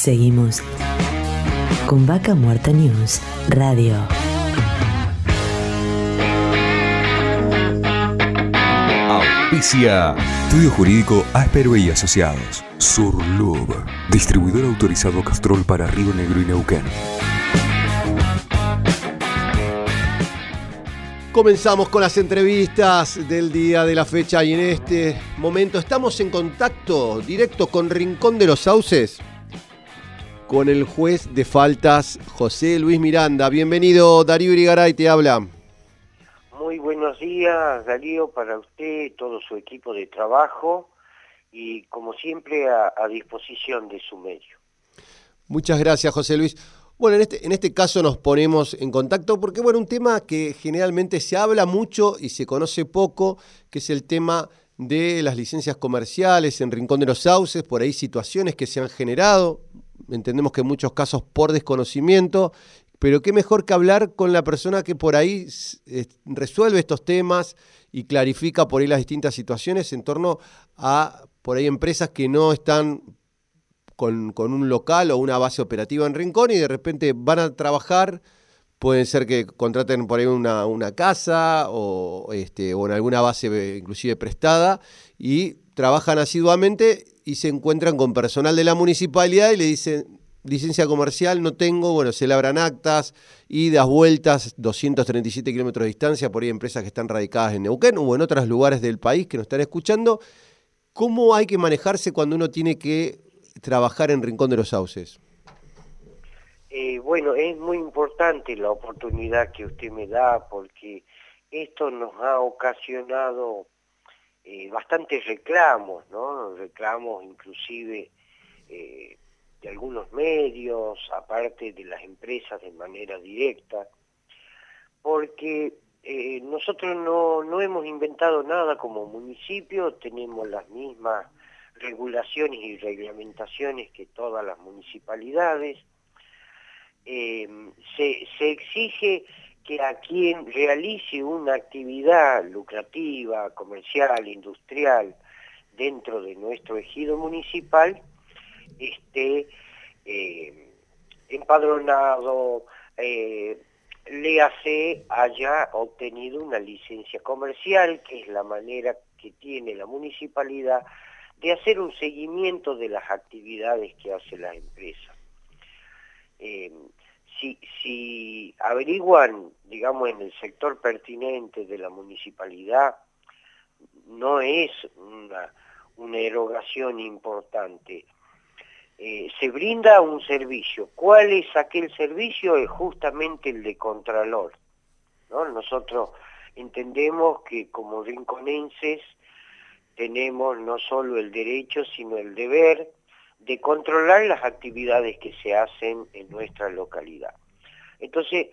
Seguimos con Vaca Muerta News Radio. Auspicia. Estudio Jurídico Áspero y Asociados. Surlub. Distribuidor autorizado Castrol para Río Negro y Neuquén. Comenzamos con las entrevistas del día de la fecha y en este momento estamos en contacto directo con Rincón de los Sauces, con el juez de faltas José Luis Miranda. Bienvenido Darío Irigaray, te habla. Muy buenos días Darío para usted, todo su equipo de trabajo y como siempre a, a disposición de su medio. Muchas gracias José Luis. Bueno, en este, en este caso nos ponemos en contacto porque, bueno, un tema que generalmente se habla mucho y se conoce poco, que es el tema de las licencias comerciales en Rincón de los Sauces, por ahí situaciones que se han generado, entendemos que en muchos casos por desconocimiento, pero qué mejor que hablar con la persona que por ahí resuelve estos temas y clarifica por ahí las distintas situaciones en torno a por ahí empresas que no están con, un local o una base operativa en Rincón y de repente van a trabajar, pueden ser que contraten por ahí una, una casa o, este, o en alguna base inclusive prestada y trabajan asiduamente y se encuentran con personal de la municipalidad y le dicen, licencia comercial no tengo, bueno, se labran actas, idas, vueltas, 237 kilómetros de distancia, por ahí empresas que están radicadas en Neuquén o en otros lugares del país que nos están escuchando. ¿Cómo hay que manejarse cuando uno tiene que trabajar en Rincón de los Sauces? Eh, bueno, es muy importante la oportunidad que usted me da porque esto nos ha ocasionado eh, bastantes reclamos, ¿no? Reclamos inclusive eh, de algunos medios, aparte de las empresas de manera directa, porque nosotros no, no hemos inventado nada como municipio, tenemos las mismas regulaciones y reglamentaciones que todas las municipalidades. Eh, se, exige que a quien realice una actividad lucrativa, comercial, industrial, dentro de nuestro ejido municipal, esté eh, empadronado, eh, le hace haya obtenido una licencia comercial, que es la manera que tiene la municipalidad de hacer un seguimiento de las actividades que hace la empresa. Eh, si, averiguan, digamos, en el sector pertinente de la municipalidad, no es una, erogación importante. Eh, se brinda un servicio. ¿Cuál es aquel servicio? Es justamente el de Contralor. ¿no? Nosotros entendemos que como rinconenses tenemos no solo el derecho, sino el deber de controlar las actividades que se hacen en nuestra localidad. Entonces,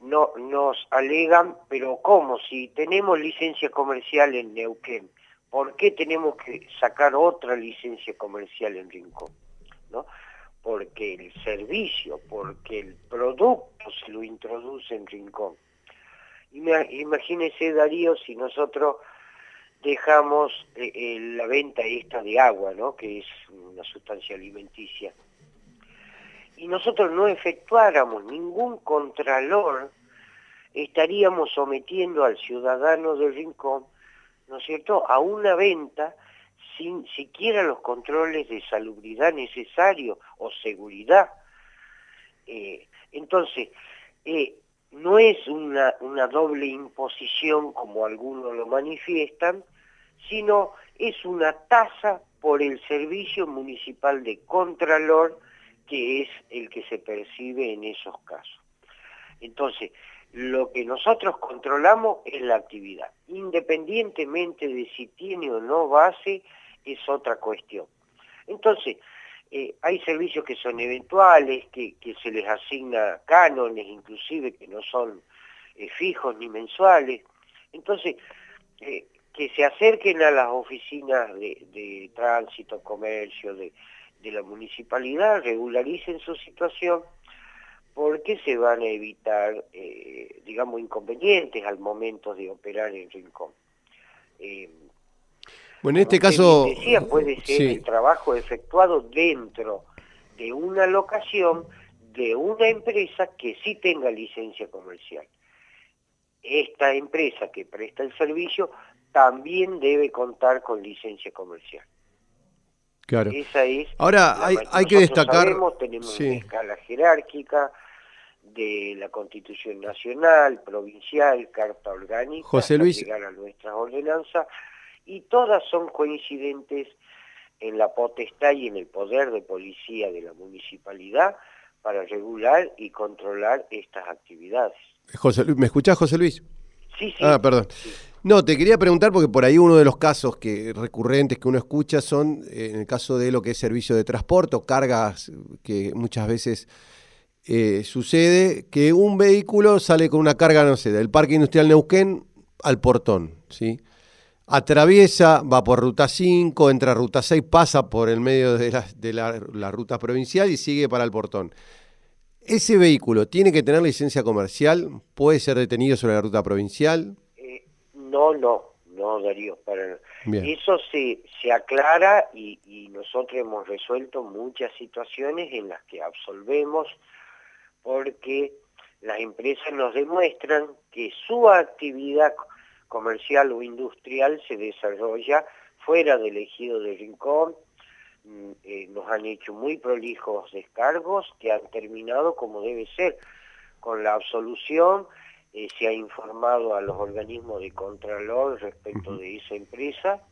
no, nos alegan, pero ¿cómo? Si tenemos licencia comercial en Neuquén, ¿por qué tenemos que sacar otra licencia comercial en Rincón? ¿No? Porque el servicio, porque el producto se lo introduce en Rincón. Imagínese, Darío, si nosotros dejamos eh, eh, la venta esta de agua, ¿no? que es una sustancia alimenticia, y nosotros no efectuáramos ningún contralor, estaríamos sometiendo al ciudadano del rincón, ¿no es cierto?, a una venta sin siquiera los controles de salubridad necesarios o seguridad. Eh, entonces, no es una, una doble imposición como algunos lo manifiestan, sino es una tasa por el servicio municipal de contralor que es el que se percibe en esos casos. Entonces, lo que nosotros controlamos es la actividad. Independientemente de si tiene o no base, es otra cuestión. Entonces, eh, hay servicios que son eventuales, que, se les asigna cánones inclusive, que no son eh, fijos ni mensuales. Entonces, eh, que se acerquen a las oficinas de, tránsito, comercio, de, la municipalidad, regularicen su situación, porque se van a evitar, digamos, inconvenientes al momento de operar en Rincón. Bueno, en este caso... Decía, puede ser el trabajo efectuado dentro de una locación de una empresa que sí tenga licencia comercial. Esta empresa que presta el servicio también debe contar con licencia comercial. Claro. Esa es Ahora hay, hay que destacar... Sabemos, tenemos una escala jerárquica de la Constitución Nacional, provincial, Carta Orgánica, José Luis... llegar a nuestras ordenanzas, y todas son coincidentes en la potestad y en el poder de policía de la municipalidad para regular y controlar estas actividades. José, ¿Me escuchás, José Luis? Sí, sí. Ah, perdón. No, te quería preguntar porque por ahí uno de los casos que recurrentes que uno escucha son, eh, en el caso de lo que es servicio de transporte o cargas, que muchas veces eh, sucede que un vehículo sale con una carga, no sé, del Parque Industrial Neuquén al portón, ¿sí? Atraviesa, va por ruta 5, entra a ruta 6, pasa por el medio de la, de la ruta provincial y sigue para el portón. ¿Ese vehículo tiene que tener licencia comercial? ¿Puede ser detenido sobre la ruta provincial? No, no, no Darío, para Eso se, se aclara y, y, nosotros hemos resuelto muchas situaciones en las que absolvemos porque las empresas nos demuestran que su actividad comercial o industrial se desarrolla fuera del ejido de Rincón, mm, eh, nos han hecho muy prolijos descargos que han terminado como debe ser, con la absolución eh, se ha informado a los organismos de Contralor respecto de esa empresa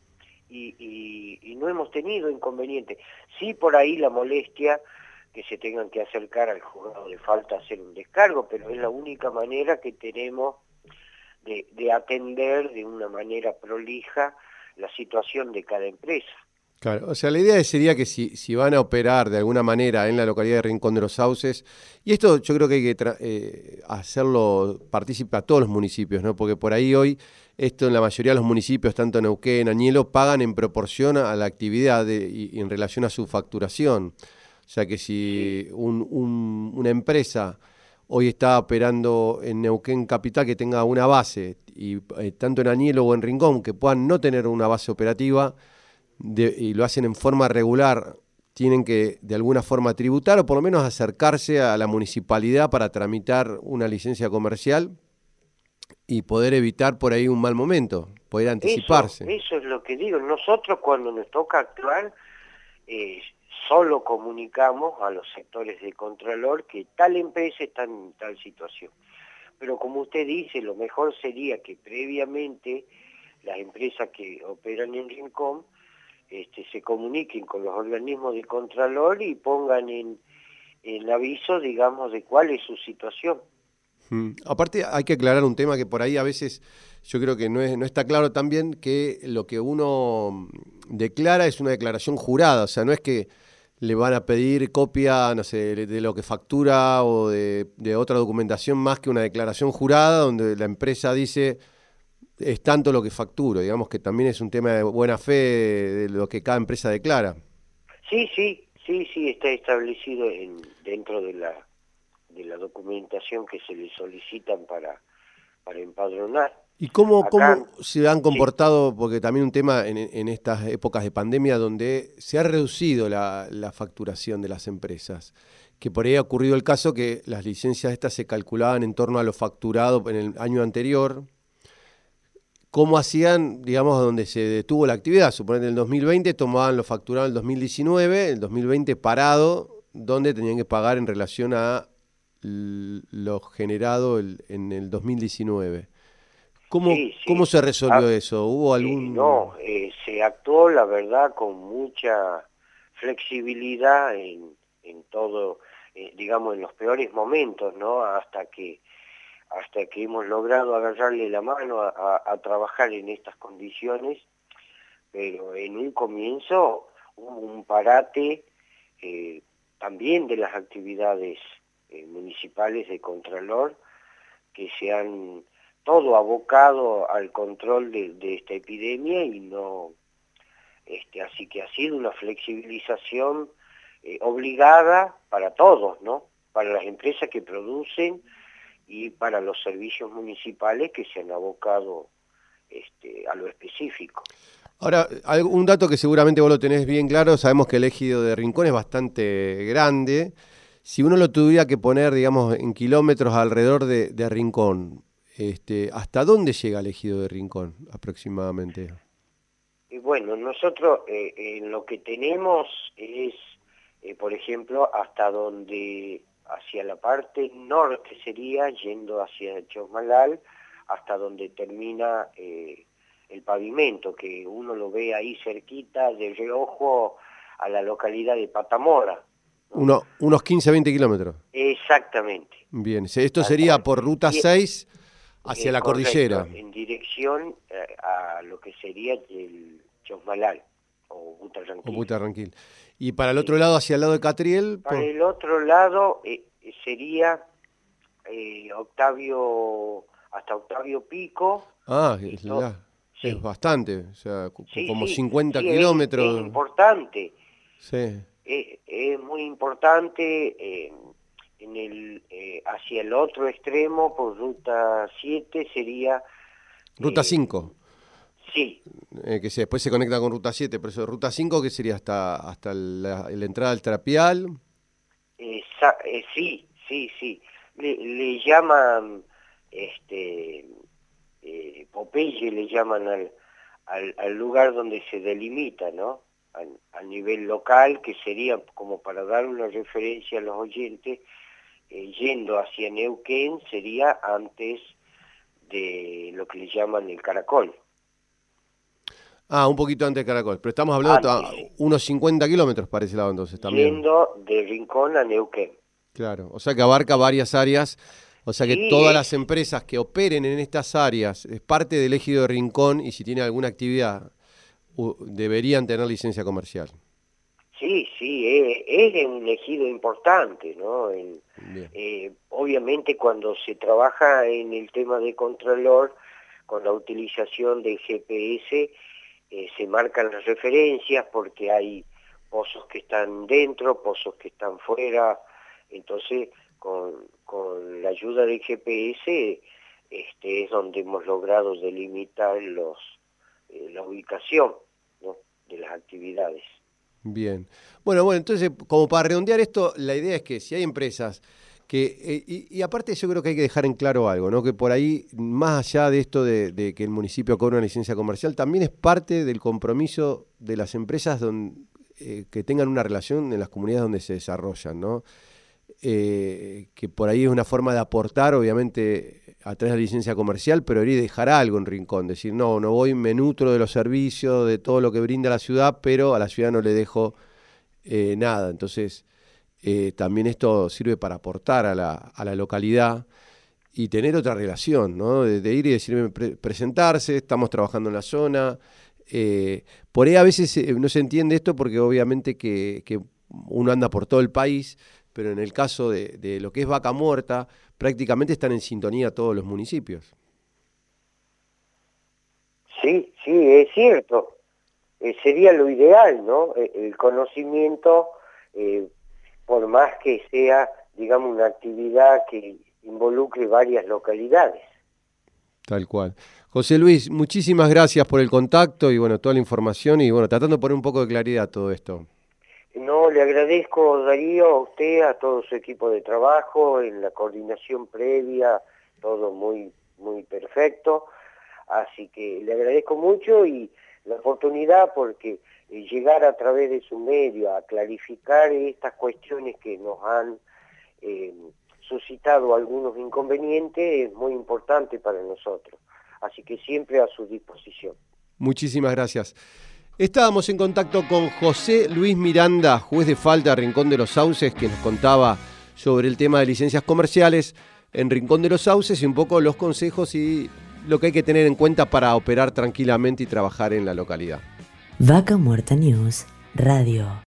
y, no hemos tenido inconveniente. Sí por ahí la molestia que se tengan que acercar al juzgado de falta a hacer un descargo, pero es la única manera que tenemos de, de atender de una manera prolija la situación de cada empresa. Claro, o sea, la idea sería que si, si van a operar de alguna manera en la localidad de Rincón de los Sauces, y esto yo creo que hay que eh, hacerlo partícipe a todos los municipios, ¿no? Porque por ahí hoy, esto en la mayoría de los municipios, tanto Neuquén, Añelo, pagan en proporción a la actividad y, en relación a su facturación. O sea que si una empresa hoy está operando en Neuquén Capital que tenga una base, y eh, tanto en Añelo o en Rincón, que puedan no tener una base operativa, y lo hacen en forma regular, tienen que de alguna forma tributar o por lo menos acercarse a la municipalidad para tramitar una licencia comercial y poder evitar por ahí un mal momento, poder anticiparse. Eso, es lo que digo. Nosotros cuando nos toca actuar, eh, solo comunicamos a los sectores de Contralor que tal empresa está en tal situación. Pero como usted dice, lo mejor sería que previamente las empresas que operan en Rincón este, se comuniquen con los organismos de Contralor y pongan en, aviso, digamos, de cuál es su situación. Mm. Aparte hay que aclarar un tema que por ahí a veces yo creo que no, es, no está claro también que lo que uno declara es una declaración jurada, o sea, no es que le van a pedir copia, no sé, de lo que factura o de, de otra documentación más que una declaración jurada donde la empresa dice es tanto lo que facturo, digamos que también es un tema de buena fe de lo que cada empresa declara. Sí, sí, sí, sí, está establecido en, dentro de la, de la documentación que se le solicitan para, para empadronar. ¿Y cómo, cómo se han comportado, porque también un tema en, en, estas épocas de pandemia donde se ha reducido la, la, facturación de las empresas? Que por ahí ha ocurrido el caso que las licencias estas se calculaban en torno a lo facturado en el año anterior, cómo hacían, digamos, donde se detuvo la actividad. Suponete en el 2020 tomaban lo facturado en el 2019, el 2020 parado, donde tenían que pagar en relación a lo generado en el 2019. ¿Cómo, ¿Cómo se resolvió ah, eso? ¿Hubo algún...? no, eh, se actuó, la verdad, con mucha flexibilidad en, en todo, eh, digamos, en los peores momentos, ¿no? Hasta que hasta que hemos logrado agarrarle la mano a, trabajar en estas condiciones, pero en un comienzo hubo un parate eh, también de las actividades eh, municipales de Contralor, que se han todo abocado al control de, esta epidemia y no, este, así que ha sido una flexibilización eh, obligada para todos, ¿no? Para las empresas que producen, y para los servicios municipales que se han abocado este, a lo específico. Ahora, un dato que seguramente vos lo tenés bien claro, sabemos que el ejido de Rincón es bastante grande. Si uno lo tuviera que poner, digamos, en kilómetros alrededor de, Rincón, este, ¿hasta dónde llega el ejido de Rincón aproximadamente? Y bueno, nosotros eh, lo que tenemos es, eh, por ejemplo, hasta donde, hacia la parte norte sería, yendo hacia Chosmalal, hasta donde termina eh, el pavimento, que uno lo ve ahí cerquita, de reojo a la localidad de Patamora. Uno, unos 15, 20 kilómetros. Exactamente. Bien, esto sería por ruta 6 hacia la cordillera. En dirección a lo que sería el Chosmalal o Butarranquil. Y para el otro lado, hacia el lado de Catriel. Para el otro lado eh, sería eh, Octavio, hasta Octavio Pico. Ah, es, bastante, o sea, como 50 kilómetros. Es, importante. Sí. Es, muy importante. Eh, en el, hacia el otro extremo, por ruta 7, sería... Ruta 5. Sí. Eh, que después se conecta con Ruta 7, pero eso, Ruta 5, ¿qué sería? ¿Hasta, hasta la, entrada al Trapial? Eh, sí, sí, sí. Le, llaman, este, eh, Popeye le llaman al, al, lugar donde se delimita, ¿no? A, nivel local, que sería como para dar una referencia a los oyentes, yendo hacia Neuquén sería antes de lo que le llaman el caracol. Ah, un poquito antes de Caracol, pero estamos hablando de unos 50 kilómetros para ese lado entonces también. Yendo de Rincón a Neuquén. Claro, o sea que abarca varias áreas, o sea que todas las empresas que operen en estas áreas es parte del ejido de Rincón y si tiene alguna actividad deberían tener licencia comercial. Sí, sí, es, un ejido importante, ¿no? Eh, obviamente cuando se trabaja en el tema de Contralor, con la utilización del GPS, eh, se marcan las referencias porque hay pozos que están dentro, pozos que están fuera, entonces con, la ayuda del GPS este, es donde hemos logrado delimitar los, eh, la ubicación de las actividades. Bien. Bueno, bueno, entonces como para redondear esto, la idea es que si hay empresas que, eh, y, aparte yo creo que hay que dejar en claro algo, ¿no? que por ahí, más allá de esto de, que el municipio cobre una licencia comercial, también es parte del compromiso de las empresas eh, que tengan una relación en las comunidades donde se desarrollan, ¿no? Eh, que por ahí es una forma de aportar, obviamente, a través de la licencia comercial, pero ir dejar algo en Rincón, decir, no, no voy, me nutro de los servicios, de todo lo que brinda la ciudad, pero a la ciudad no le dejo nada. Entonces, eh, también esto sirve para aportar a la, a la localidad y tener otra relación, ¿no? De, ir y decirme, presentarse, estamos trabajando en la zona. Eh, por ahí a veces eh, no se entiende esto porque obviamente que, uno anda por todo el país, pero en el caso de, lo que es vaca muerta, prácticamente están en sintonía todos los municipios. Sí, sí, es cierto. sería lo ideal, ¿no? El conocimiento por más que sea, digamos, una actividad que involucre varias localidades. Tal cual. José Luis, muchísimas gracias por el contacto y bueno, toda la información y bueno, tratando de poner un poco de claridad todo esto. No, le agradezco Darío, a usted, a todo su equipo de trabajo, en la coordinación previa, todo muy, muy perfecto. Así que le agradezco mucho y la oportunidad porque llegar a través de su medio a clarificar estas cuestiones que nos han eh, suscitado algunos inconvenientes es muy importante para nosotros. Así que siempre a su disposición. Muchísimas gracias. Estábamos en contacto con José Luis Miranda, juez de falta Rincón de los Sauces, que nos contaba sobre el tema de licencias comerciales en Rincón de los Sauces y un poco los consejos y lo que hay que tener en cuenta para operar tranquilamente y trabajar en la localidad. Vaca Muerta News Radio.